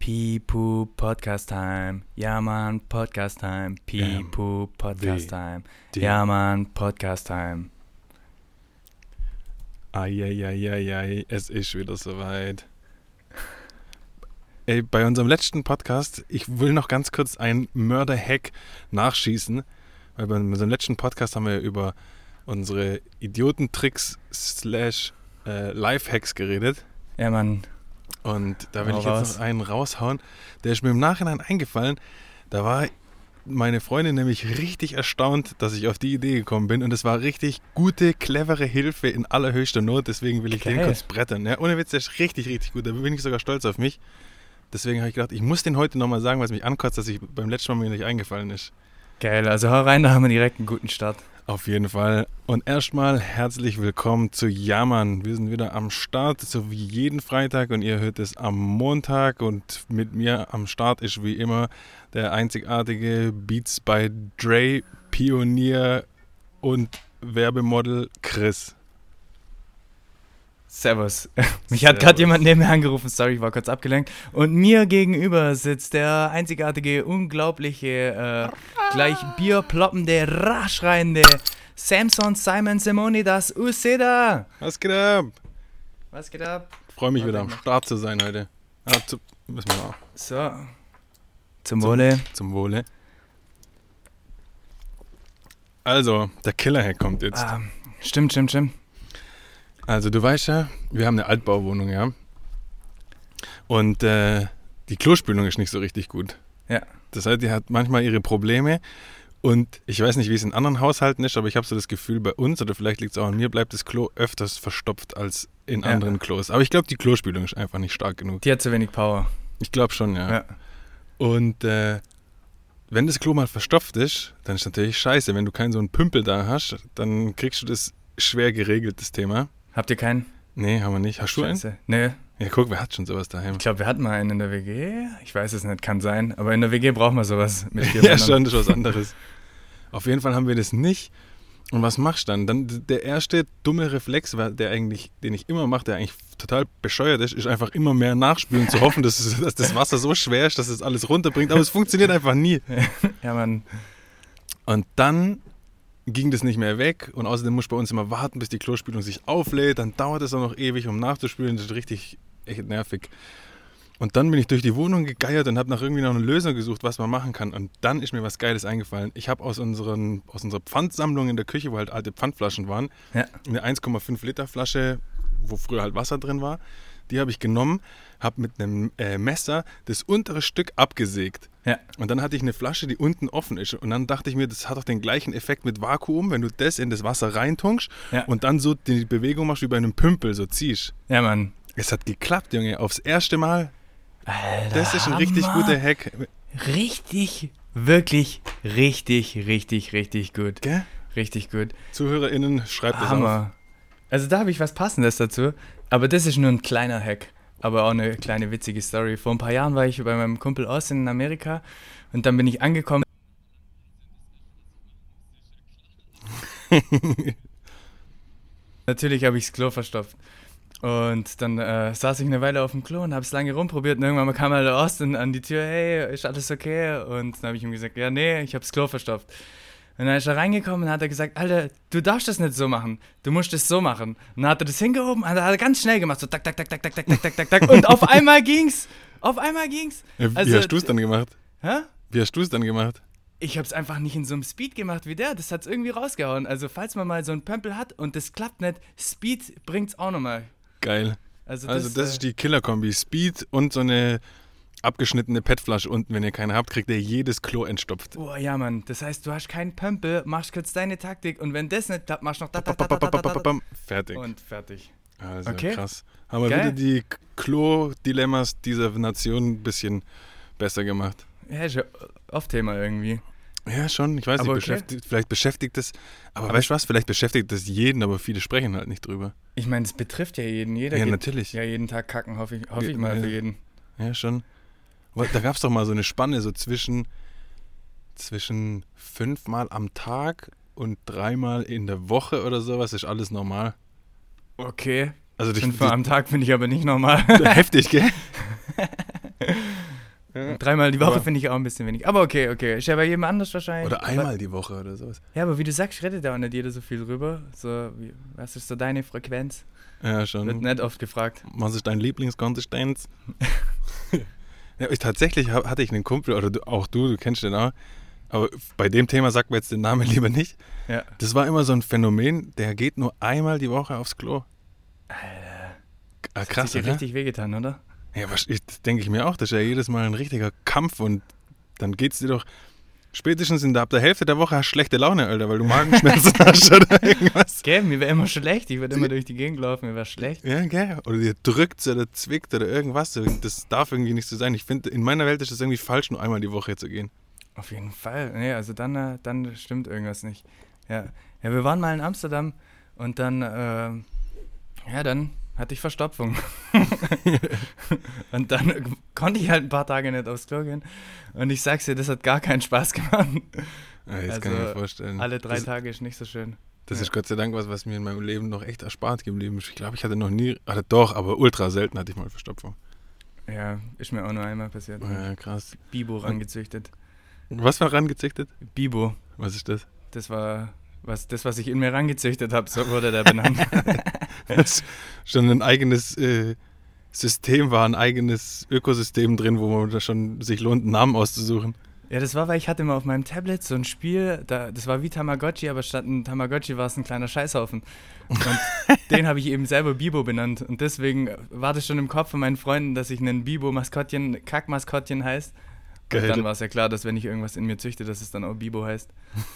Pipu Podcast Time. Ja, Mann, Podcast Time. Pipu Podcast Time. Ja, Mann, Podcast Time. Eieieiei, es ist wieder soweit. Ey, bei unserem letzten Podcast, ich will noch ganz kurz einen Mörder-Hack nachschießen, weil bei unserem letzten Podcast haben wir über unsere Idiotentricks slash äh, Lifehacks geredet. Ja, Mann. Und da will ich jetzt noch einen raushauen. Der ist mir im Nachhinein eingefallen. Da war meine Freundin nämlich richtig erstaunt, dass ich auf die Idee gekommen bin. Und es war richtig gute, clevere Hilfe in allerhöchster Not. Deswegen will ich den Geil. kurz brettern. Ja, ohne Witz, der ist richtig, richtig gut. Da bin ich sogar stolz auf mich. Deswegen habe ich gedacht, ich muss den heute nochmal sagen, was mich ankotzt, dass ich beim letzten Mal mir nicht eingefallen ist. Geil, also hau rein, da haben wir direkt einen guten Start. Auf jeden Fall. Und erstmal herzlich willkommen zu Jammern. Wir sind wieder am Start, so wie jeden Freitag und ihr hört es am Montag. Und mit mir am Start ist wie immer der einzigartige Beats by Dre Pionier und Werbemodel Chris. Servus. Mich hat gerade jemand neben mir angerufen, sorry, ich war kurz abgelenkt. Und mir gegenüber sitzt der einzigartige, unglaubliche, äh, gleich bierploppende, raschreiende Samson Simon Simonidas Useda. Was geht ab? Was geht ab? Freue mich Warte, wieder am Start zu sein heute. Ah, zu, müssen wir auch. So. Zum Wohle. Zum Wohle. Also, der Killer-Hack kommt jetzt. Ah, stimmt, stimmt, stimmt. Also du weißt ja, wir haben eine Altbauwohnung, ja. Und äh, die Klospülung ist nicht so richtig gut. Ja. Das heißt, die hat manchmal ihre Probleme. Und ich weiß nicht, wie es in anderen Haushalten ist, aber ich habe so das Gefühl, bei uns, oder vielleicht liegt es auch an mir, bleibt das Klo öfters verstopft als in Ja. anderen Klos. Aber ich glaube, die Klospülung ist einfach nicht stark genug. Die hat zu wenig Power. Ich glaube schon, ja. Ja. Und äh, wenn das Klo mal verstopft ist, dann ist natürlich scheiße. Wenn du keinen so einen Pümpel da hast, dann kriegst du das schwer geregelt, das Thema. Habt ihr keinen? Nee, haben wir nicht. Hast du einen? Scheiße. Nee. Ja, guck, wer hat schon sowas daheim? Ich glaube, wir hatten mal einen in der WG. Ich weiß es nicht, kann sein. Aber in der WG brauchen wir sowas mit vier Ja, schon, das ist was anderes. Auf jeden Fall haben wir das nicht. Und was machst du dann? Dann der erste dumme Reflex, der eigentlich, den ich immer mache, der eigentlich total bescheuert ist, ist einfach immer mehr nachspülen, zu hoffen, dass, dass das Wasser so schwer ist, dass es alles runterbringt. Aber es funktioniert einfach nie. Ja, Mann. Und dann ging das nicht mehr weg. Und außerdem muss ich bei uns immer warten, bis die Klospülung sich auflädt. Dann dauert es auch noch ewig, um nachzuspülen. Das ist richtig echt nervig. Und dann bin ich durch die Wohnung gegeiert und habe nach irgendwie noch eine Lösung gesucht, was man machen kann. Und dann ist mir was Geiles eingefallen. Ich habe aus, unseren, aus unserer Pfandsammlung in der Küche, wo halt alte Pfandflaschen waren, Ja. eine 1,5 Liter Flasche, wo früher halt Wasser drin war. Die habe ich genommen, habe mit einem äh, Messer das untere Stück abgesägt. Ja. Und dann hatte ich eine Flasche, die unten offen ist. Und dann dachte ich mir, das hat doch den gleichen Effekt mit Vakuum, wenn du das in das Wasser reintunkst Ja. und dann so die Bewegung machst wie bei einem Pümpel, so ziehst. Ja, Mann. Es hat geklappt, Junge. Aufs erste Mal. Alter, Das ist ein richtig Hammer. guter Hack. Richtig, wirklich, richtig, richtig, richtig gut. Gell? Richtig gut. ZuhörerInnen, schreibt das auf. Also da habe ich was Passendes dazu. Aber das ist nur ein kleiner Hack. Aber auch eine kleine witzige Story. Vor ein paar Jahren war ich bei meinem Kumpel Austin in Amerika und dann bin ich angekommen. Natürlich habe ich das Klo verstopft. Und dann äh, saß ich eine Weile auf dem Klo und habe es lange rumprobiert und irgendwann kam halt Austin an die Tür, hey, ist alles okay? Und dann habe ich ihm gesagt, ja, nee, ich habe das Klo verstopft. Und dann ist er reingekommen und hat er gesagt, Alter, du darfst das nicht so machen. Du musst es so machen. Und dann hat er das hingehoben, hat er ganz schnell gemacht, so tak, tak, tak, tak, tak, tak, tak, tak, tak, tak. Und auf einmal ging's. Auf einmal ging's. Ja, Wie Also, hast du es dann gemacht? Hä? Wie hast du es dann gemacht? Ich hab's einfach nicht in so einem Speed gemacht wie der. Das hat's irgendwie rausgehauen. Also, falls man mal so einen Pömpel hat und das klappt nicht, Speed bringt's auch nochmal. Geil. Also, Also das, das äh, ist die Killer-Kombi. Speed und so eine abgeschnittene PET-Flasche unten, wenn ihr keine habt, kriegt ihr jedes Klo entstopft. Oh ja, Mann. Das heißt, du hast keinen Pömpel, machst kurz deine Taktik und wenn das nicht klappt, machst noch da, da, da, da, da, da, da. Fertig. Und fertig. Also okay. krass. Haben wir wieder die Klo-Dilemmas dieser Nation ein bisschen besser gemacht. Ja, ist ja oft Thema irgendwie. Ja, schon. Ich weiß aber nicht, okay. beschäftigt, vielleicht beschäftigt es, aber, aber weißt du was, vielleicht beschäftigt es jeden, aber viele sprechen halt nicht drüber. Ich meine, es betrifft ja jeden. Jeder ja, geht, natürlich. Ja, jeden Tag kacken, hoffe ich, hoffe ja, ich mal ja. für jeden. Ja, schon. Aber Da gab es doch mal so eine Spanne, so zwischen, zwischen fünfmal am Tag und dreimal in der Woche oder sowas, ist alles normal. Okay. Also Fünfmal am Tag finde ich aber nicht normal. heftig, gell? Ja. Dreimal die Woche Aber- finde ich auch ein bisschen wenig. Aber okay, okay. Ist ja bei jedem anders wahrscheinlich. Oder Aber- einmal die Woche oder sowas. Ja, aber wie du sagst, redet da auch nicht jeder so viel drüber. So, wie, was ist so deine Frequenz? Ja, Wird schon. nicht oft gefragt. Was ist dein Lieblingskonsistenz? ja, ich, tatsächlich ha- hatte ich einen Kumpel, oder auch du, du kennst den auch, aber bei dem Thema sagt mir jetzt den Namen lieber nicht. Ja. Das war immer so ein Phänomen, der geht nur einmal die Woche aufs Klo. Ah, Krass, krass, Hat dir richtig wehgetan, oder? Ja, das denke ich mir auch, das ist ja jedes Mal ein richtiger Kampf und dann geht's dir doch spätestens in der, ab der Hälfte der Woche hast du schlechte Laune, Alter, weil du Magenschmerzen hast oder irgendwas. Gell, mir wäre immer schlecht. Ich würde immer durch die Gegend laufen, mir wäre schlecht. Ja, gell. Oder dir drückt oder zwickt oder irgendwas. Das darf irgendwie nicht so sein. Ich finde, in meiner Welt ist es irgendwie falsch, nur einmal die Woche zu gehen. Auf jeden Fall. Nee, also dann, äh, dann stimmt irgendwas nicht. Ja. ja, wir waren mal in Amsterdam und dann, ähm, ja, dann hatte ich Verstopfung. und dann konnte ich halt ein paar Tage nicht aufs Klo gehen. Und ich sag's dir, das hat gar keinen Spaß gemacht. Ja, das Also, kann ich mir vorstellen. Alle drei das, Tage ist nicht so schön. Das Ja. ist Gott sei Dank was, was mir in meinem Leben noch echt erspart geblieben ist. Ich glaube, ich hatte noch nie, hatte doch, aber ultra selten hatte ich mal Verstopfung. Ja, ist mir auch nur einmal passiert. Ja, krass. Bibo rangezüchtet. Was war rangezüchtet? Bibo, Was ist das? das war was, das, was ich in mir rangezüchtet habe, so wurde der benannt. Das schon ein eigenes äh, System war, ein eigenes Ökosystem drin, wo man da schon sich lohnt, einen Namen auszusuchen. Ja, das war, weil ich hatte mal auf meinem Tablet so ein Spiel, da, das war wie Tamagotchi, aber statt ein Tamagotchi war es ein kleiner Scheißhaufen. Und den habe ich eben selber Bibo benannt. Und deswegen war das schon im Kopf von meinen Freunden, dass ich einen Bibo-Maskottchen, Kack-Maskottchen heißt. Und dann war es ja klar, dass wenn ich irgendwas in mir züchte, dass es dann auch Bibo heißt.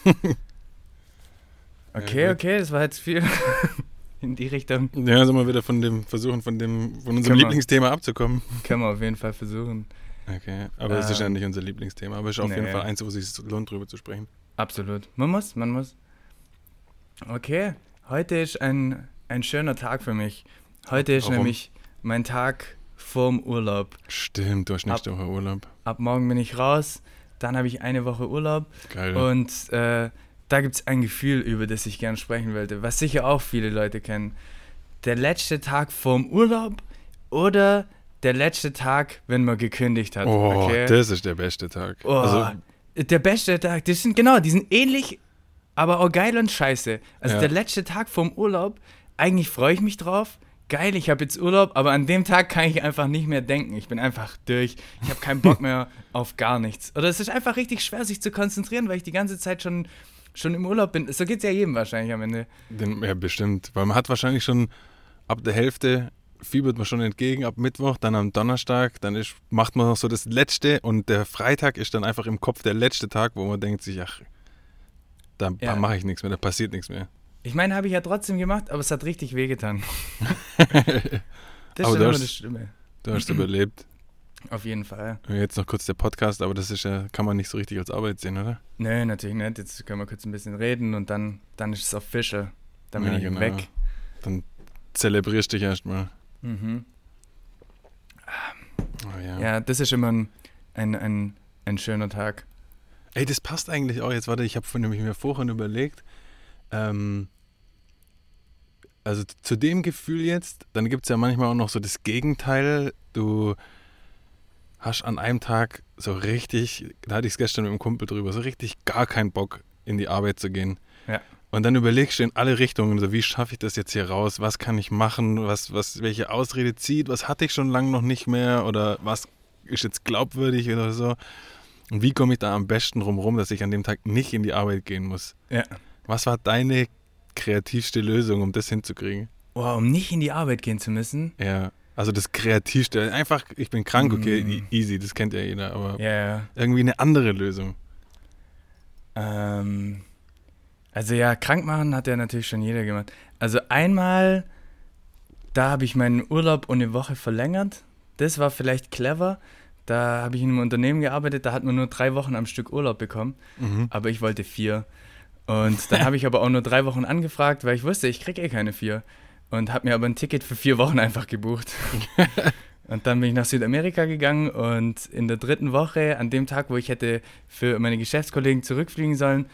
Okay, Ja, gut. okay, das war jetzt viel in die Richtung. Ja, sind wir wieder von dem Versuchen, von dem, von unserem Können wir. Lieblingsthema abzukommen. Können wir auf jeden Fall versuchen. Okay, aber es ist ja Ähm, nicht unser Lieblingsthema, aber es ist auf jeden nee. Fall eins, wo es sich lohnt, drüber zu sprechen. Absolut. Man muss, man muss. Okay, heute ist ein, ein schöner Tag für mich. Heute ist Warum? nämlich mein Tag vorm Urlaub. Stimmt, du hast nächste Woche Urlaub. Ab morgen bin ich raus, dann habe ich eine Woche Urlaub Geil. und äh, da gibt es ein Gefühl, über das ich gerne sprechen wollte, was sicher auch viele Leute kennen. Der letzte Tag vorm Urlaub oder der letzte Tag, wenn man gekündigt hat. oh, okay? das ist der beste Tag. Oh, Also, der beste Tag, das sind genau, die sind ähnlich, aber auch geil und scheiße. Also Ja. der letzte Tag vom Urlaub, eigentlich freue ich mich drauf. Geil, ich habe jetzt Urlaub, aber an dem Tag kann ich einfach nicht mehr denken. Ich bin einfach durch. Ich habe keinen Bock mehr auf gar nichts. Oder es ist einfach richtig schwer, sich zu konzentrieren, weil ich die ganze Zeit schon, schon im Urlaub bin. So geht es ja jedem wahrscheinlich am Ende. ja, bestimmt. Weil man hat wahrscheinlich schon ab der Hälfte fiebert man schon entgegen, ab Mittwoch, dann am Donnerstag, dann ist, macht man noch so das Letzte und der Freitag ist dann einfach im Kopf der letzte Tag, wo man denkt sich, ach, da Ja. mache ich nichts mehr, da passiert nichts mehr. Ich meine, habe ich ja trotzdem gemacht, aber es hat richtig wehgetan. Das Aber ist du immer hast- das Stimme. Du hast überlebt. Auf jeden Fall. Jetzt noch kurz der Podcast, aber das ist ja, kann man nicht so richtig als Arbeit sehen, oder? Nö, natürlich nicht. Jetzt können wir kurz ein bisschen reden und dann, dann ist es official. Dann bin Ja, ich genau. weg. Dann zelebrierst dich erstmal. Mhm. Oh, ja. Ja, das ist immer ein, ein, ein, ein schöner Tag. Ey, das passt eigentlich auch. Jetzt warte, ich habe nämlich mir vorhin überlegt, ähm, also zu dem Gefühl jetzt, dann gibt es ja manchmal auch noch so das Gegenteil. Du hast an einem Tag so richtig, da hatte ich es gestern mit einem Kumpel drüber, so richtig gar keinen Bock in die Arbeit zu gehen. Ja. Und dann überlegst du in alle Richtungen, so wie schaffe ich das jetzt hier raus? Was kann ich machen? Was, was, welche Ausrede zieht? Was hatte ich schon lange noch nicht mehr? Oder was ist jetzt glaubwürdig oder so? Und wie komme ich da am besten rum, dass ich an dem Tag nicht in die Arbeit gehen muss? Ja. Was war deine kreativste Lösung, um das hinzukriegen? Wow, um nicht in die Arbeit gehen zu müssen. Ja, also das kreativste, einfach, ich bin krank, okay, Mm. e- easy, das kennt ja jeder, aber ja. irgendwie eine andere Lösung. Ähm, also ja, krank machen hat ja natürlich schon jeder gemacht. Also einmal, da habe ich meinen Urlaub um eine Woche verlängert. Das war vielleicht clever. Da habe ich in einem Unternehmen gearbeitet, da hat man nur drei Wochen am Stück Urlaub bekommen. Mhm. aber ich wollte vier. Und dann habe ich aber auch nur drei Wochen angefragt, weil ich wusste, ich kriege eh keine vier. Und habe mir aber ein Ticket für vier Wochen einfach gebucht. und dann bin ich nach Südamerika gegangen und in der dritten Woche, an dem Tag, wo ich hätte für meine Geschäftskollegen zurückfliegen sollen,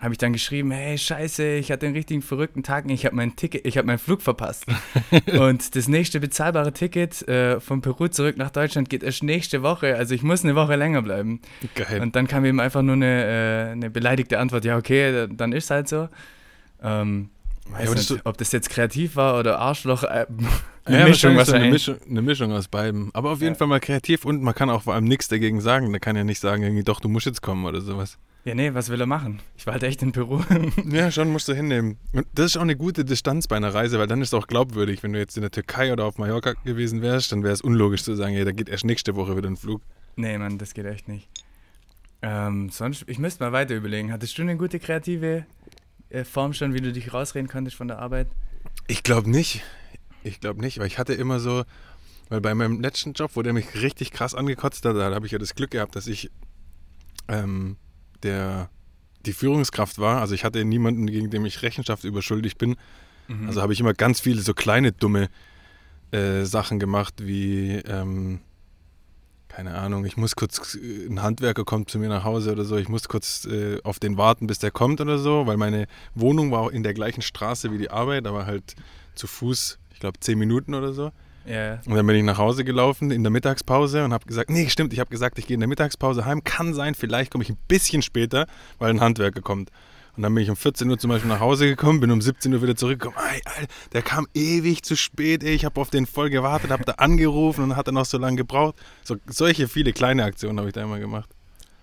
habe ich dann geschrieben, hey, scheiße, ich hatte einen richtigen verrückten Tag, ich habe mein Ticket, ich habe meinen Flug verpasst. und das nächste bezahlbare Ticket äh, von Peru zurück nach Deutschland geht erst nächste Woche, also ich muss eine Woche länger bleiben. Geil. Und dann kam eben einfach nur eine, äh, eine beleidigte Antwort, ja, okay, dann ist halt so. Ähm, aber nicht, ob das jetzt kreativ war oder Arschloch, äh, Ja, eine Mischung wahrscheinlich so eine. Mischung, eine Mischung aus beiden. Aber auf jeden Ja. Fall mal kreativ und man kann auch vor allem nichts dagegen sagen. Da kann ja nicht sagen, irgendwie, doch, du musst jetzt kommen oder sowas. Ja, nee, was will er machen? Ich war halt echt in Peru. Ja, schon musst du hinnehmen. Und das ist auch eine gute Distanz bei einer Reise, weil dann ist es auch glaubwürdig. Wenn du jetzt in der Türkei oder auf Mallorca gewesen wärst, dann wäre es unlogisch zu sagen, hey, da geht erst nächste Woche wieder ein Flug. nee, Mann, das geht echt nicht. Ähm, sonst, ich müsste mal weiter überlegen. Hattest du eine gute kreative Form schon, wie du dich rausreden konntest von der Arbeit? Ich glaube nicht. Ich glaube nicht, weil ich hatte immer so, weil bei meinem letzten Job, wo der mich richtig krass angekotzt hat, da habe ich ja das Glück gehabt, dass ich ähm, der, die Führungskraft war. Also ich hatte niemanden, gegen den ich Rechenschaft überschuldig bin. Mhm. Also habe ich immer ganz viele so kleine dumme äh, Sachen gemacht, wie, ähm, keine Ahnung, ich muss kurz, äh, ein Handwerker kommt zu mir nach Hause oder so, ich muss kurz äh, auf den warten, bis der kommt oder so, weil meine Wohnung war auch in der gleichen Straße wie die Arbeit, aber halt zu Fuß, ich glaube, zehn Minuten oder so. ja, Und dann bin ich nach Hause gelaufen in der Mittagspause und habe gesagt, nee, stimmt, ich habe gesagt, ich gehe in der Mittagspause heim. Kann sein, vielleicht komme ich ein bisschen später, weil ein Handwerker kommt. Und dann bin ich um 14 Uhr zum Beispiel nach Hause gekommen, bin um 17 Uhr wieder zurückgekommen. Ey, Alter, der kam ewig zu spät, ey. ich habe auf den voll gewartet, habe da angerufen und hat er noch so lange gebraucht. So, solche viele kleine Aktionen habe ich da immer gemacht.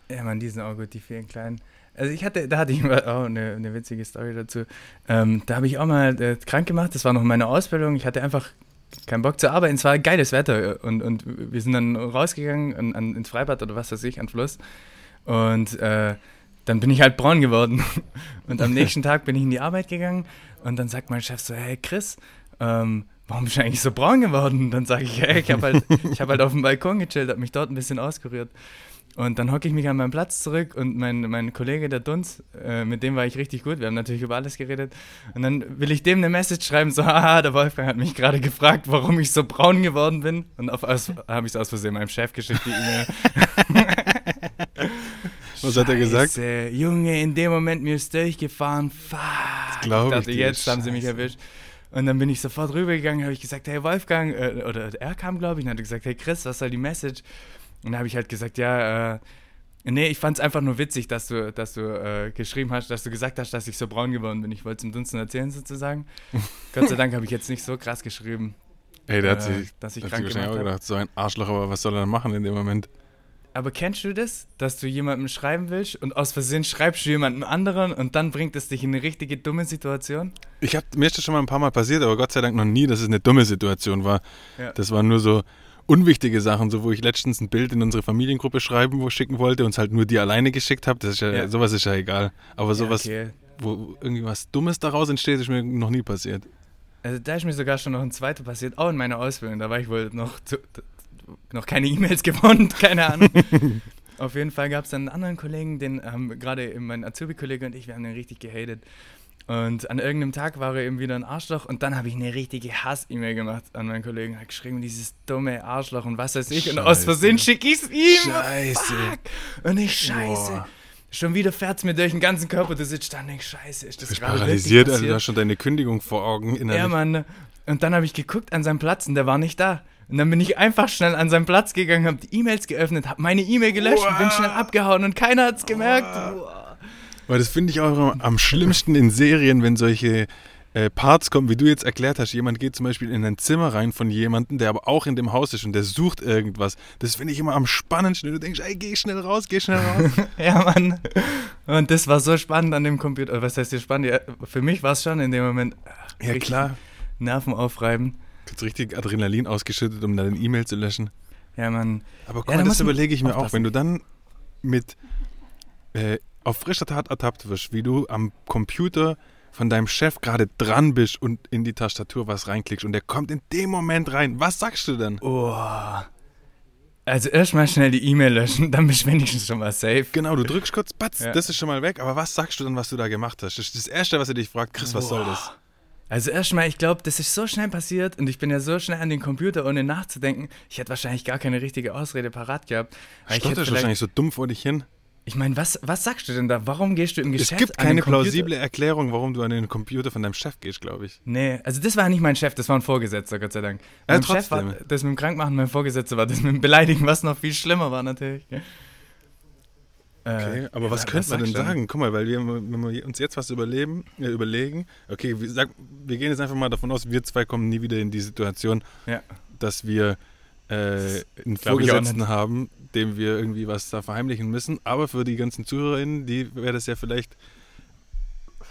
Ja, man, die sind auch gut, die vielen kleinen. Also ich hatte, da hatte ich mal auch eine, eine witzige Story dazu. Ähm, da habe ich auch mal äh, krank gemacht, das war noch meine Ausbildung. Ich hatte einfach keinen Bock zu arbeiten. Es war geiles Wetter und, und wir sind dann rausgegangen an, an, ins Freibad oder was weiß ich, an Fluss. Und äh, dann bin ich halt braun geworden. Und am nächsten Tag bin ich in die Arbeit gegangen und dann sagt mein Chef so, hey Chris, ähm, warum bist du eigentlich so braun geworden? Und dann sage ich, hey, ich habe halt, hab halt auf dem Balkon gechillt, habe mich dort ein bisschen auskuriert. Und dann hocke ich mich an meinen Platz zurück und mein, mein Kollege, der Dunz, äh, mit dem war ich richtig gut. Wir haben natürlich über alles geredet. Und dann will ich dem eine Message schreiben, so, haha, der Wolfgang hat mich gerade gefragt, warum ich so braun geworden bin. Und auf habe ich es aus Versehen meinem Chef geschickt, die E-Mail. Was hat er gesagt? Scheiße, Junge, in dem Moment mir ist durchgefahren. Fuck. glaub ich ich dachte, jetzt haben sie mich Scheiße. erwischt. Und dann bin ich sofort rübergegangen, habe ich gesagt, hey Wolfgang, äh, oder er kam, glaube ich, und hat gesagt, hey Chris, was soll die Message? Und dann habe ich halt gesagt, ja, äh, nee, ich fand es einfach nur witzig, dass du, dass du äh, geschrieben hast, dass du gesagt hast, dass ich so braun geworden bin. Ich wollte es im Dunsten erzählen sozusagen. Gott sei Dank habe ich jetzt nicht so krass geschrieben, Ey, der hat äh, sich, dass ich hat sich krank wahrscheinlich gemacht auch habe. gedacht, so ein Arschloch, aber was soll er dann machen in dem Moment? Aber kennst du das, dass du jemandem schreiben willst und aus Versehen schreibst du jemandem anderen und dann bringt es dich in eine richtige dumme Situation? Ich hab, mir ist das schon mal ein paar Mal passiert, aber Gott sei Dank noch nie, dass es eine dumme Situation war. Ja. Das waren nur so unwichtige Sachen, so wo ich letztens ein Bild in unsere Familiengruppe schreiben, wo schicken wollte und es halt nur die alleine geschickt habe. Das ist ja, Ja. sowas ist ja egal. Aber sowas, Ja, okay. wo irgendwie was Dummes daraus entsteht, ist mir noch nie passiert. Also da ist mir sogar schon noch ein zweiter passiert, auch in meiner Ausbildung. Da war ich wohl noch, zu, noch keine E-Mails gewonnen, keine Ahnung. Auf jeden Fall gab es dann einen anderen Kollegen, den haben gerade mein Azubi-Kollege und ich, wir haben den richtig gehatet. Und an irgendeinem Tag war er eben wieder ein Arschloch und dann habe ich eine richtige Hass-E-Mail gemacht an meinen Kollegen. Hat geschrieben, dieses dumme Arschloch und was weiß ich. Und aus Scheiße. Versehen schicke ich es ihm. Scheiße. Fuck. Und ich, scheiße. Boah. Schon wieder fährt es mir durch den ganzen Körper. Du sitzt da und denkst, scheiße, ist das Du bist gerade paralysiert, also du hast schon deine Kündigung vor Augen innerlich. Ja, Mann. Und dann habe ich geguckt an seinem Platz und der war nicht da. Und dann bin ich einfach schnell an seinen Platz gegangen, habe die E-Mails geöffnet, habe meine E-Mail gelöscht und bin schnell abgehauen und keiner hat's gemerkt. Boah. Weil das finde ich auch immer am schlimmsten in Serien, wenn solche äh, Parts kommen, wie du jetzt erklärt hast. Jemand geht zum Beispiel in ein Zimmer rein von jemandem, der aber auch in dem Haus ist und der sucht irgendwas. Das finde ich immer am spannendsten. Du denkst, ey, geh schnell raus, geh schnell raus. Ja, Mann. Und das war so spannend an dem Computer. Was heißt hier spannend? Ja, für mich war es schon in dem Moment ach, ja, klar. Nerven aufreiben. Jetzt richtig Adrenalin ausgeschüttet, um deine E-Mail zu löschen. Ja, Mann. Aber guck Ja, mal, das man überlege ich mir auch, wenn du dann mit äh, auf frischer Tat ertappt wirst, wie du am Computer von deinem Chef gerade dran bist und in die Tastatur was reinklickst und der kommt in dem Moment rein. Was sagst du dann? Oh. Also erstmal schnell die E-Mail löschen, dann bist du wenigstens schon mal safe. Genau, du drückst kurz, batz, Ja. das ist schon mal weg, aber was sagst du dann, was du da gemacht hast? Das ist das Erste, was er dich fragt, Chris, was soll das? Also erstmal, ich glaube, das ist so schnell passiert und ich bin ja so schnell an den Computer, ohne nachzudenken. Ich hätte wahrscheinlich gar keine richtige Ausrede parat gehabt. Ich hätte Stotterst wahrscheinlich so dumm vor dich hin. Ich meine, was, was sagst du denn da? Warum gehst du im Geschäft es gibt keine plausible Erklärung, warum du an den Computer von deinem Chef gehst, glaube ich. Nee, also das war nicht mein Chef, das war ein Vorgesetzter, Gott sei Dank. Ja, mein Chef war, das mit dem Krankmachen mein Vorgesetzter war, das mit dem Beleidigen, was noch viel schlimmer war natürlich. Äh, Okay, aber was ja, könnte man denn sagen? Guck mal, weil wir, wenn wir uns jetzt was überleben, äh, überlegen, okay, wir, sag, wir gehen jetzt einfach mal davon aus, wir zwei kommen nie wieder in die Situation, Ja. dass wir äh, einen Vorgesetzten haben, dem wir irgendwie was da verheimlichen müssen. Aber für die ganzen ZuhörerInnen, die wäre das ja vielleicht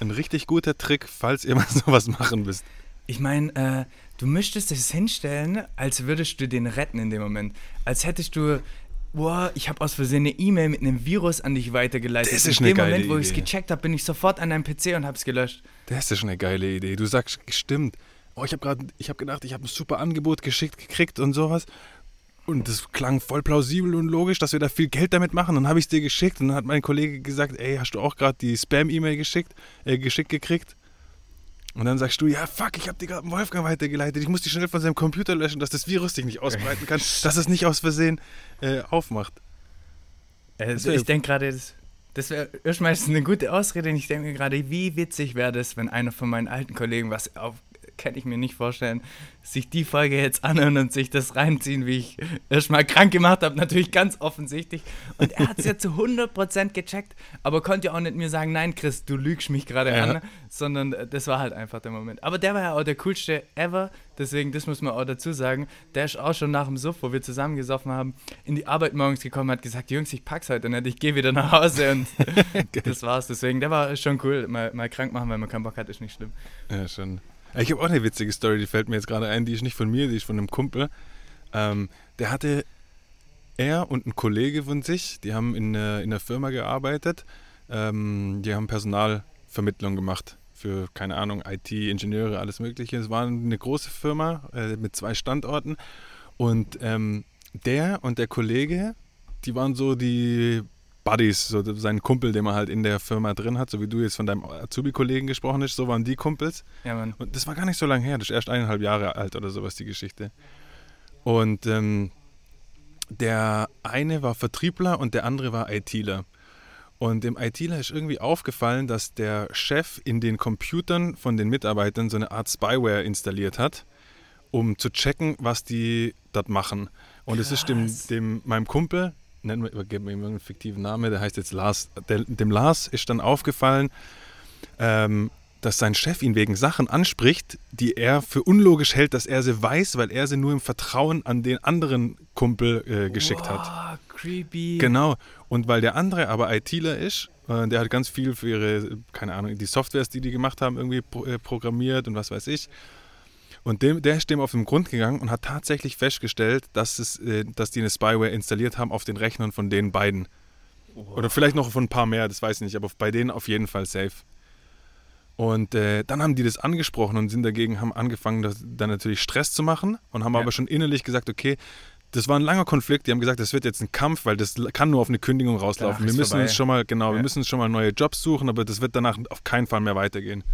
ein richtig guter Trick, falls ihr mal sowas machen müsst. Ich meine, äh, du müsstest es hinstellen, als würdest du den retten in dem Moment. Als hättest du, boah, ich habe aus Versehen eine E-Mail mit einem Virus an dich weitergeleitet. Das ist in eine dem geile Moment, wo ich es gecheckt habe, bin ich sofort an deinem PC und habe es gelöscht. Das ist schon eine geile Idee. Du sagst, stimmt. Oh, ich habe gerade, ich habe gedacht, ich habe ein super Angebot geschickt gekriegt und sowas. Und das klang voll plausibel und logisch, dass wir da viel Geld damit machen. Dann habe ich es dir geschickt und dann hat mein Kollege gesagt, ey, hast du auch gerade die Spam-E-Mail geschickt, äh, geschickt gekriegt? Und dann sagst du, ja, fuck, ich habe die gerade Wolfgang weitergeleitet. Ich muss die schnell von seinem Computer löschen, dass das Virus sich nicht ausbreiten kann, dass es nicht aus Versehen äh, aufmacht. Äh, Das wär- ich denke gerade, das, das wäre erstmal eine gute Ausrede. Und ich denke gerade, wie witzig wäre das, wenn einer von meinen alten Kollegen, was auf, kann ich mir nicht vorstellen, sich die Folge jetzt anhören und sich das reinziehen, wie ich erstmal krank gemacht habe. Natürlich ganz offensichtlich. Und er hat es ja zu 100% gecheckt, aber konnte ja auch nicht mir sagen, nein, Chris, du lügst mich gerade Ja. an, sondern äh, das war halt einfach der Moment. Aber der war ja auch der coolste ever, deswegen, das muss man auch dazu sagen, der ist auch schon nach dem Suff, wo wir zusammen gesoffen haben, in die Arbeit morgens gekommen, hat gesagt, Jungs, ich pack's heute nicht, ich gehe wieder nach Hause und das war's. Deswegen, der war schon cool, mal, mal krank machen, weil man keinen Bock hat, ist nicht schlimm. Ja, schon. Ich habe auch eine witzige Story, die fällt mir jetzt gerade ein. Die ist nicht von mir, die ist von einem Kumpel. Ähm, der hatte, er und ein Kollege von sich, die haben in, einer- in einer Firma gearbeitet. Ähm, die haben Personalvermittlung gemacht für, keine Ahnung, IT, Ingenieure, alles Mögliche. Es war eine große Firma äh, mit zwei Standorten. Und ähm, der und der Kollege, die waren so die Buddies, so sein Kumpel, den man halt in der Firma drin hat, so wie du jetzt von deinem Azubi-Kollegen gesprochen hast, so waren die Kumpels. Ja, Mann. Und das war gar nicht so lange her, das ist erst eineinhalb Jahre alt oder sowas, die Geschichte. Und ähm, der eine war Vertriebler und der andere war ITler. Und dem ITler ist irgendwie aufgefallen, dass der Chef in den Computern von den Mitarbeitern so eine Art Spyware installiert hat, um zu checken, was die dort machen. Und es ist dem, dem meinem Kumpel, nennen wir, geben wir ihm einen fiktiven Namen, der heißt jetzt Lars, der, dem Lars ist dann aufgefallen, ähm, dass sein Chef ihn wegen Sachen anspricht, die er für unlogisch hält, dass er sie weiß, weil er sie nur im Vertrauen an den anderen Kumpel äh, geschickt hat. Wow, creepy. Genau. Und weil der andere aber ITler ist, äh, der hat ganz viel für ihre, keine Ahnung, die Softwares, die die gemacht haben, irgendwie pro, äh, programmiert und was weiß ich. Und dem, der ist dem auf den Grund gegangen und hat tatsächlich festgestellt, dass, es, äh, dass die eine Spyware installiert haben auf den Rechnern von den beiden. Oder vielleicht noch von ein paar mehr, das weiß ich nicht, aber bei denen auf jeden Fall safe. Und äh, dann haben die das angesprochen und sind dagegen, haben angefangen, das, dann natürlich Stress zu machen und haben Ja. aber schon innerlich gesagt, okay, das war ein langer Konflikt. Die haben gesagt, das wird jetzt ein Kampf, weil das kann nur auf eine Kündigung rauslaufen. Danach wir müssen vorbei. uns schon mal, genau, wir Ja. müssen uns schon mal neue Jobs suchen, aber das wird danach auf keinen Fall mehr weitergehen.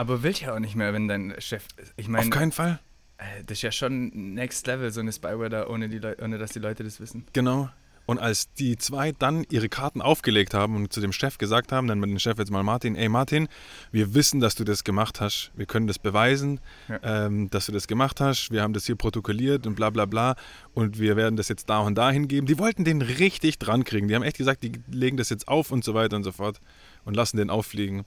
Aber will ich ja auch nicht mehr, wenn dein Chef. Ich auf meine, keinen Fall. äh, das ist ja schon Next Level, so eine Spyware da, ohne, die ohne dass die Leute das wissen. Genau. Und als die zwei dann ihre Karten aufgelegt haben und zu dem Chef gesagt haben, dann mit dem Chef jetzt mal Martin, ey Martin, wir wissen, dass du das gemacht hast, wir können das beweisen, Ja. ähm, dass du das gemacht hast, wir haben das hier protokolliert und bla bla bla und wir werden das jetzt da und da hingeben. Die wollten den richtig dran kriegen, die haben echt gesagt, die legen das jetzt auf und so weiter und so fort und lassen den auffliegen.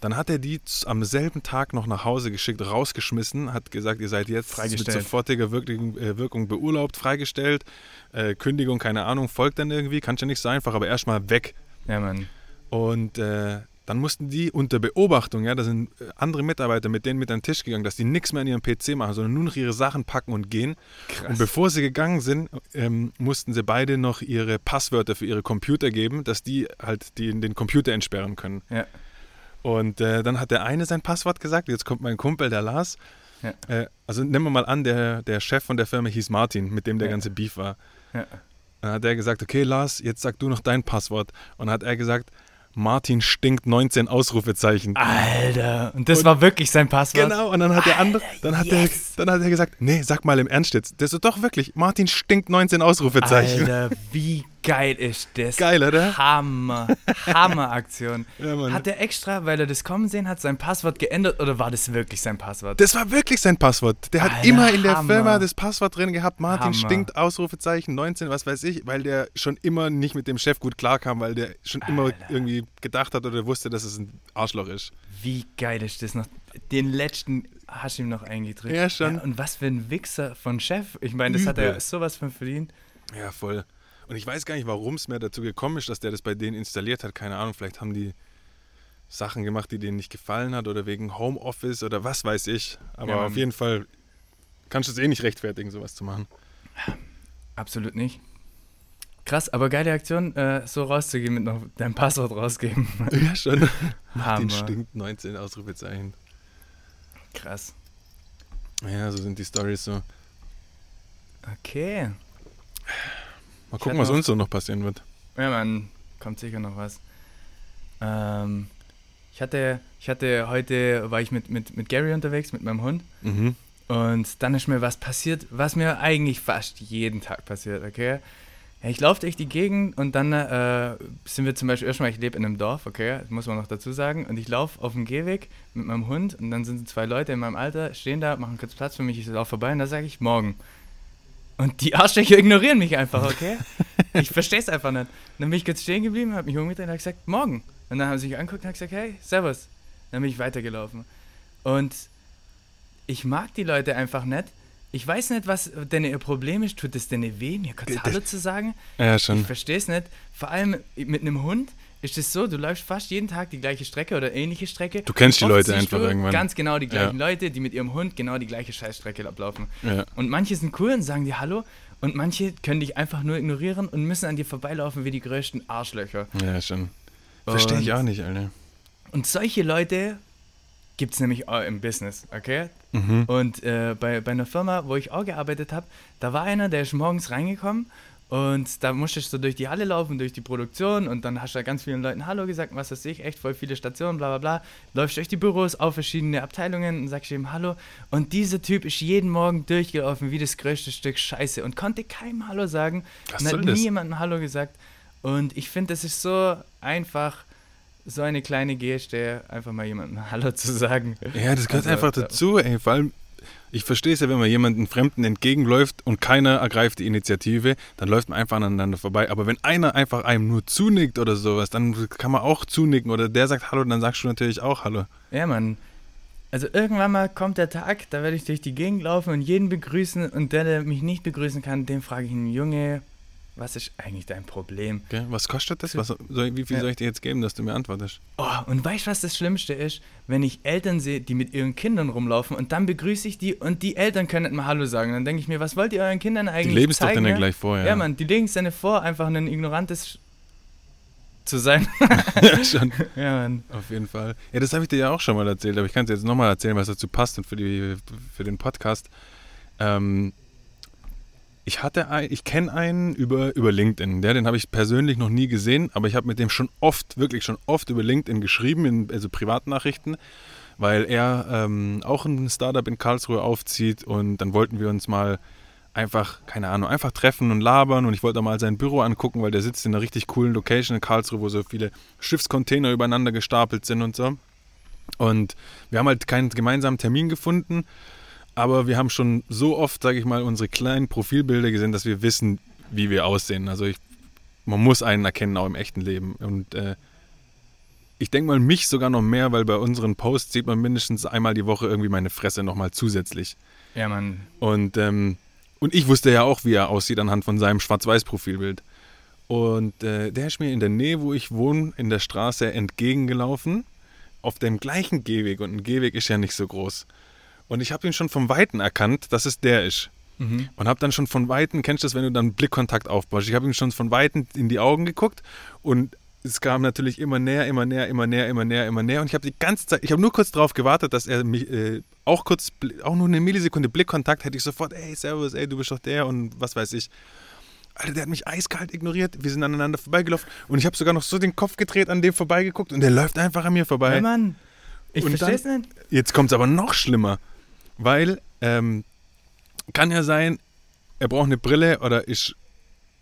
Dann hat er die am selben Tag noch nach Hause geschickt, rausgeschmissen, hat gesagt, ihr seid jetzt Freigestellt. mit sofortiger Wirkung, äh, Wirkung beurlaubt, freigestellt, äh, Kündigung, keine Ahnung, folgt dann irgendwie, kann ja nicht so einfach, aber erstmal weg. Ja, Mann. Und äh, dann mussten die unter Beobachtung, ja, da sind äh, andere Mitarbeiter mit denen mit an den Tisch gegangen, dass die nichts mehr an ihrem PC machen, sondern nur noch ihre Sachen packen und gehen. Krass. Und bevor sie gegangen sind, ähm, mussten sie beide noch ihre Passwörter für ihre Computer geben, dass die halt die, den Computer entsperren können. Ja. Und äh, dann hat der eine sein Passwort gesagt, jetzt kommt mein Kumpel, der Lars. Ja. Äh, also nehmen wir mal an, der, der Chef von der Firma hieß Martin, mit dem der Ja. ganze Beef war. Ja. Dann hat er gesagt, okay Lars, jetzt sag du noch dein Passwort. Und hat er gesagt, Martin stinkt 19 Ausrufezeichen. Alter. Und das Und- war wirklich sein Passwort? Genau, und dann hat der andere, dann hat, yes. er, dann hat er gesagt, nee, sag mal im Ernst jetzt. Das ist doch wirklich, Martin stinkt 19 Ausrufezeichen. Alter, wie geil ist das? Geil, oder? Hammer. Hammeraktion. Ja. Hat er extra, weil er das kommen sehen hat, sein Passwort geändert oder war das wirklich sein Passwort? Das war wirklich sein Passwort. Der hat Alter, immer in der Hammer. Firma das Passwort drin gehabt. Martin Hammer. stinkt, Ausrufezeichen, 19, was weiß ich, weil der schon immer nicht mit dem Chef gut klarkam, weil der schon immer Alter. irgendwie gedacht hat oder wusste, dass es ein Arschloch ist. Wie geil ist das noch? Den letzten hast du ihm noch eingedrückt. Ja, schon. und was für ein Wichser von Chef. Ich meine, das hat er Übel. sowas von verdient. Ja, voll. Und ich weiß gar nicht, warum es mehr dazu gekommen ist, dass der das bei denen installiert hat. Keine Ahnung, vielleicht haben die Sachen gemacht, die denen nicht gefallen hat oder wegen Homeoffice oder was weiß ich. Aber Ja, auf jeden Fall kannst du es eh nicht rechtfertigen, sowas zu machen. Absolut nicht. Krass, aber geile Aktion, äh, so rauszugehen mit noch deinem Passwort rausgeben. Ja, schon. Den Hammer. stinkt 19 Ausrufezeichen. Krass. Ja, so sind die Stories so. Okay. Mal gucken, was noch- uns so noch passieren wird. Ja, man, kommt sicher noch was. Ähm, ich hatte, ich hatte heute, war ich mit, mit, mit Gary unterwegs, mit meinem Hund. Mhm. Und dann ist mir was passiert, was mir eigentlich fast jeden Tag passiert, okay? Ja, ich laufe durch die Gegend und dann äh, sind wir zum Beispiel erstmal, ich lebe in einem Dorf, okay, das muss man noch dazu sagen. Und ich laufe auf dem Gehweg mit meinem Hund und dann sind zwei Leute in meinem Alter, stehen da, machen kurz Platz für mich, ich laufe vorbei und da sage ich morgen. Und die Arschlöcher ignorieren mich einfach, okay? ich verstehe es einfach nicht. Dann bin ich kurz stehen geblieben, habe mich umgedreht und habe gesagt, morgen. Und dann haben sie mich angeguckt und gesagt, hey, servus. Dann bin ich weitergelaufen. Und ich mag die Leute einfach nicht. Ich weiß nicht, was denn ihr Problem ist. Tut es denn weh, mir kurz Hallo zu sagen? Ja, Ich schon. verstehe es nicht. Vor allem mit einem Hund ist es so, du läufst fast jeden Tag die gleiche Strecke oder ähnliche Strecke. Du kennst die Leute einfach irgendwann. Ganz genau die gleichen Ja. Leute, die mit ihrem Hund genau die gleiche Scheißstrecke ablaufen. Ja. Und manche sind cool und sagen dir Hallo und manche können dich einfach nur ignorieren und müssen an dir vorbeilaufen wie die größten Arschlöcher. ja, schon. Verstehe ich auch nicht, Alter. Und solche Leute gibt es nämlich auch im Business, okay? Mhm. Und äh, bei, bei einer Firma, wo ich auch gearbeitet habe, da war einer, der ist morgens reingekommen und da musstest du durch die Halle laufen, durch die Produktion und dann hast du da ganz vielen Leuten Hallo gesagt, was weiß ich, echt voll viele Stationen, bla bla bla. Läufst durch die Büros auf verschiedene Abteilungen und sagst ihm Hallo. Und dieser Typ ist jeden Morgen durchgelaufen wie das größte Stück Scheiße und konnte keinem Hallo sagen Was und hat nie jemandem Hallo gesagt. Und ich finde, das ist so einfach, so eine kleine Geste, einfach mal jemandem Hallo zu sagen. Ja, das gehört Also, einfach dazu, ey. Vor allem, ich verstehe es ja, wenn man jemandem Fremden entgegenläuft und keiner ergreift die Initiative, dann läuft man einfach aneinander vorbei. Aber wenn einer einfach einem nur zunickt oder sowas, dann kann man auch zunicken. Oder der sagt Hallo, dann sagst du natürlich auch Hallo. Ja, Mann. Also irgendwann mal kommt der Tag, da werde ich durch die Gegend laufen und jeden begrüßen und der, der mich nicht begrüßen kann, dem frage ich ihn, Junge, was ist eigentlich dein Problem? Gell? Was kostet das? Was soll, wie viel Ja. soll ich dir jetzt geben, dass du mir antwortest? Oh, und weißt du, was das Schlimmste ist? Wenn ich Eltern sehe, die mit ihren Kindern rumlaufen und dann begrüße ich die und die Eltern können nicht mal Hallo sagen. Dann denke ich mir, was wollt ihr euren Kindern Die eigentlich leben es doch zeigen? dann ja gleich vor, ja. Ja, Mann, die legen es dann vor, einfach ein ignorantes zu sein. ja, schon. ja, Mann. Auf jeden Fall. Ja, das habe ich dir ja auch schon mal erzählt, aber ich kann es jetzt nochmal erzählen, was dazu passt und für, die, für den Podcast. Ähm, ich hatte ein, ich kenne einen über, über LinkedIn. Der, den habe ich persönlich noch nie gesehen, aber ich habe mit dem schon oft, wirklich schon oft über LinkedIn geschrieben, in, also Privatnachrichten, weil er ähm, auch ein Startup in Karlsruhe aufzieht und dann wollten wir uns mal einfach, keine Ahnung, einfach treffen und labern und ich wollte mal sein Büro angucken, weil der sitzt in einer richtig coolen Location in Karlsruhe, wo so viele Schiffscontainer übereinander gestapelt sind und so. Und wir haben halt keinen gemeinsamen Termin gefunden, aber wir haben schon so oft, sage ich mal, unsere kleinen Profilbilder gesehen, dass wir wissen, wie wir aussehen. Also ich, man muss einen erkennen, auch im echten Leben. Und äh, ich denke mal, mich sogar noch mehr, weil bei unseren Posts sieht man mindestens einmal die Woche irgendwie meine Fresse nochmal zusätzlich. Ja, Mann. Und, ähm, und ich wusste ja auch, wie er aussieht anhand von seinem Schwarz-Weiß-Profilbild. Und äh, der ist mir in der Nähe, wo ich wohne, in der Straße entgegengelaufen, auf dem gleichen Gehweg. Und ein Gehweg ist ja nicht so groß. Und ich habe ihn schon vom Weiten erkannt, dass es der ist. Mhm. Und habe dann schon von Weitem, kennst du das, wenn du dann Blickkontakt aufbaust? Ich habe ihm schon von Weitem in die Augen geguckt und es kam natürlich immer näher, immer näher, immer näher, immer näher, immer näher. Und ich habe die ganze Zeit, ich habe nur kurz darauf gewartet, dass er mich äh, auch kurz, auch nur eine Millisekunde Blickkontakt, hätte ich sofort, ey, servus, ey, du bist doch der und was weiß ich. Alter, der hat mich eiskalt ignoriert. Wir sind aneinander vorbeigelaufen und ich habe sogar noch so den Kopf gedreht, an dem vorbeigeguckt und der läuft einfach an mir vorbei. Ja, Mann. Ich verstehe es nicht. Jetzt kommt es aber noch schlimmer, weil ähm, kann ja sein, er braucht eine Brille oder ist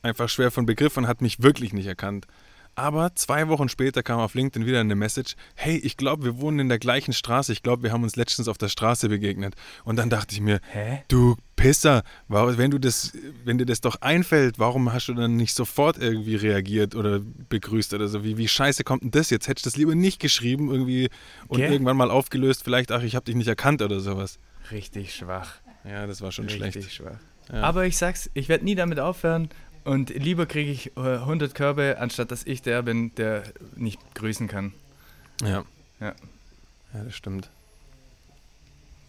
einfach schwer von Begriff und hat mich wirklich nicht erkannt. Aber zwei Wochen später kam auf LinkedIn wieder eine Message, hey, ich glaube, wir wohnen in der gleichen Straße. Ich glaube, wir haben uns letztens auf der Straße begegnet. Und dann dachte ich mir, Hä? du Pisser, wenn, du das, wenn dir das doch einfällt, warum hast du dann nicht sofort irgendwie reagiert oder begrüßt oder so? Wie, wie scheiße kommt denn das jetzt? Hättest du das lieber nicht geschrieben irgendwie und Gell? irgendwann mal aufgelöst, vielleicht, ach, ich habe dich nicht erkannt oder sowas. Richtig schwach. Ja, das war schon Richtig schlecht. schwach. Ja. Aber ich sag's, ich werde nie damit aufhören und lieber kriege ich äh, 100 Körbe, anstatt dass ich der bin, der nicht grüßen kann. ja. Ja. Ja, das stimmt.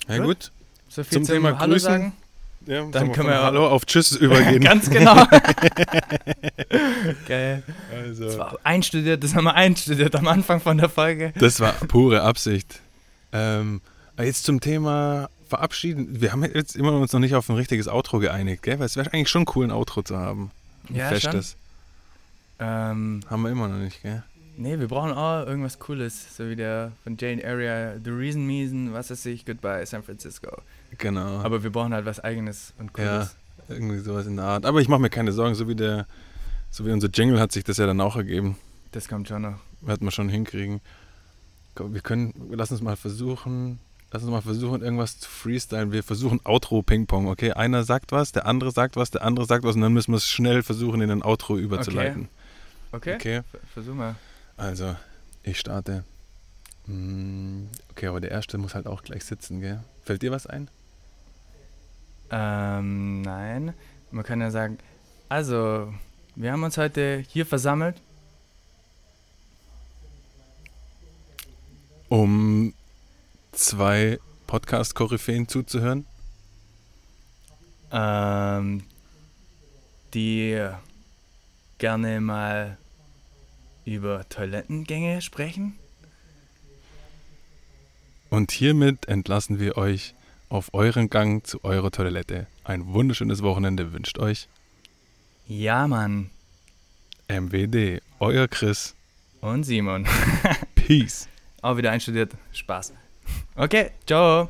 Ja, Gut. gut. So viel Zum Thema Hallo Grüßen. sagen. Ja, Dann können wir- Hallo auf Tschüss übergehen. Ganz genau. Geil. also, Das war einstudiert, das haben wir einstudiert am Anfang von der Folge. Das war pure Absicht. Ähm, jetzt zum Thema Verabschieden. Wir haben jetzt immer uns noch nicht auf ein richtiges Outro geeinigt, gell? Weil es wäre eigentlich schon cool, ein Outro zu haben. Ein Ja, festes. Ähm, Haben wir immer noch nicht, gell? nee, wir brauchen auch irgendwas Cooles, so wie der von Jane Area, The Reason Meason, was weiß ich, Goodbye San Francisco. Genau. Aber wir brauchen halt was Eigenes und Cooles. Irgendwie sowas in der Art. Aber ich mache mir keine Sorgen, so wie der, so wie unser Jingle hat sich das ja dann auch ergeben. Das kommt schon noch. Werden wir schon hinkriegen. Wir können, lass uns mal versuchen, lass uns mal versuchen, irgendwas zu freestylen. Wir versuchen Outro-Ping-Pong, okay? Einer sagt was, der andere sagt was, der andere sagt was und dann müssen wir es schnell versuchen, in ein Outro überzuleiten. Okay? Okay, Ver- Versuch mal. also ich starte. Mm, Okay, aber der erste muss halt auch gleich sitzen, gell? Fällt dir was ein? Ähm, nein. Man kann ja sagen, also, wir haben uns heute hier versammelt. Um zwei Podcast-Koryphäen zuzuhören. ähm, die gerne mal über Toilettengänge sprechen. Und hiermit entlassen wir euch auf euren Gang zu eurer Toilette. Ein wunderschönes Wochenende wünscht euch Ja, Mann. MWD, euer Chris. Und Simon. Peace. Auch wieder einstudiert. Spaß. Okay, ciao.